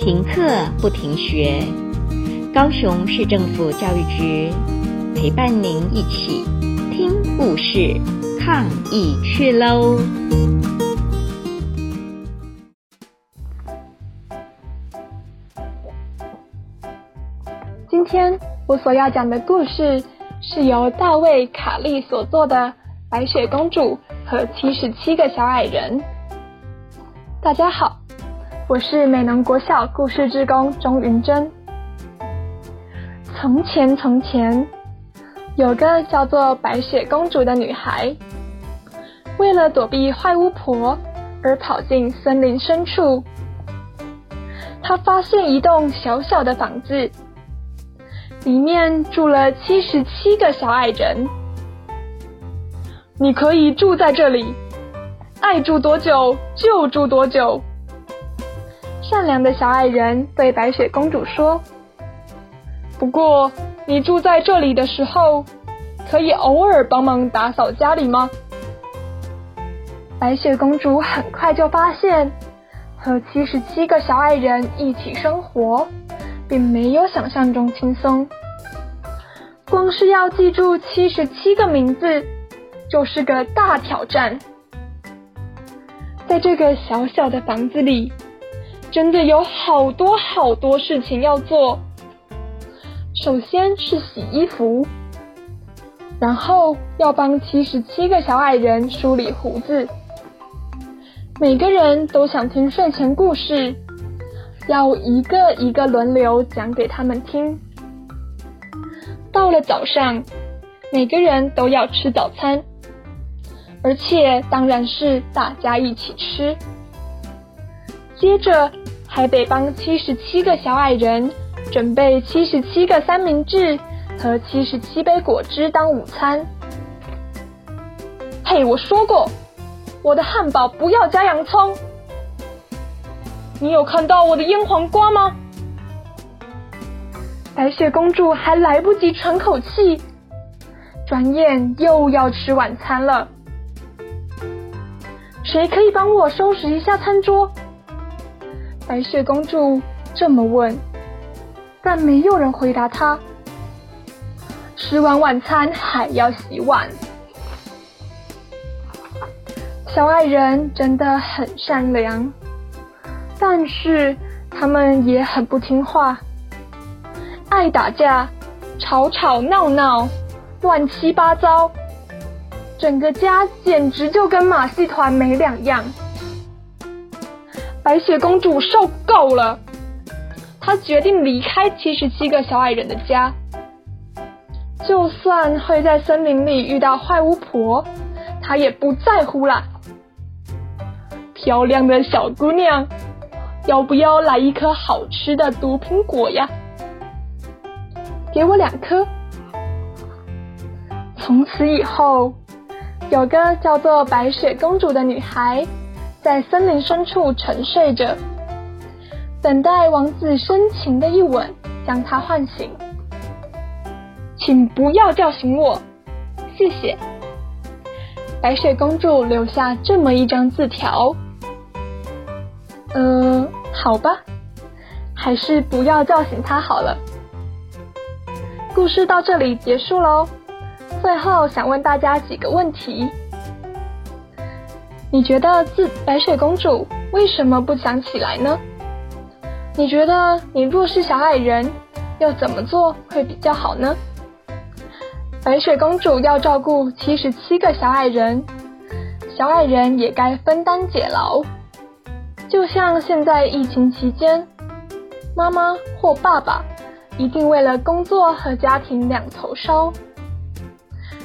停课不停学，高雄市政府教育局陪伴您一起听故事、抗疫去喽！今天我所要讲的故事是由大卫·卡利所作的《白雪公主和七十七个小矮人》。大家好。我是美浓国小故事之工钟云珍。从前，从前有个叫做白雪公主的女孩，为了躲避坏巫婆而跑进森林深处。她发现一栋小小的房子，里面住了七十七个小矮人。你可以住在这里，爱住多久就住多久。善良的小矮人对白雪公主说：“不过，你住在这里的时候，可以偶尔帮忙打扫家里吗？”白雪公主很快就发现，和七十七个小矮人一起生活，并没有想象中轻松。光是要记住七十七个名字，就是个大挑战。在这个小小的房子里。真的有好多好多事情要做。首先是洗衣服，然后要帮七十七个小矮人梳理胡子。每个人都想听睡前故事，要一个一个轮流讲给他们听。到了早上，每个人都要吃早餐，而且当然是大家一起吃。接着还得帮七十七个小矮人准备七十七个三明治和七十七杯果汁当午餐。嘿，我说过，我的汉堡不要加洋葱。你有看到我的腌黄瓜吗？白雪公主还来不及喘口气，转眼又要吃晚餐了。谁可以帮我收拾一下餐桌？白雪公主这么问，但没有人回答她。吃完晚餐还要洗碗。小矮人真的很善良，但是他们也很不听话，爱打架，吵吵闹闹，乱七八糟，整个家简直就跟马戏团没两样。白雪公主受够了，她决定离开七十七个小矮人的家。就算会在森林里遇到坏巫婆，她也不在乎啦。漂亮的小姑娘，要不要来一颗好吃的毒苹果呀？给我两颗。从此以后，有个叫做白雪公主的女孩。在森林深处沉睡着，等待王子深情的一吻将她唤醒。请不要叫醒我，谢谢。白雪公主留下这么一张字条。呃，好吧，还是不要叫醒她好了。故事到这里结束喽。最后想问大家几个问题。你觉得自白雪公主为什么不想起来呢？你觉得你若是小矮人，要怎么做会比较好呢？白雪公主要照顾七十七个小矮人，小矮人也该分担解劳。就像现在疫情期间，妈妈或爸爸一定为了工作和家庭两头烧。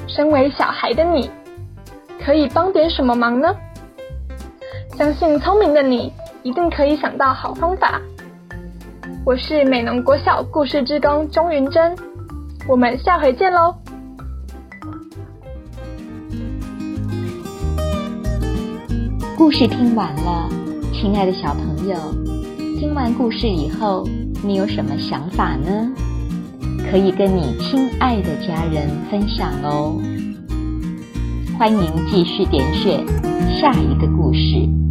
身为小孩的你，可以帮点什么忙呢？相信聪明的你一定可以想到好方法。我是美浓国小故事之工钟云珍，我们下回见喽。故事听完了，亲爱的小朋友，听完故事以后，你有什么想法呢？可以跟你亲爱的家人分享哦。欢迎继续点选下一个故事。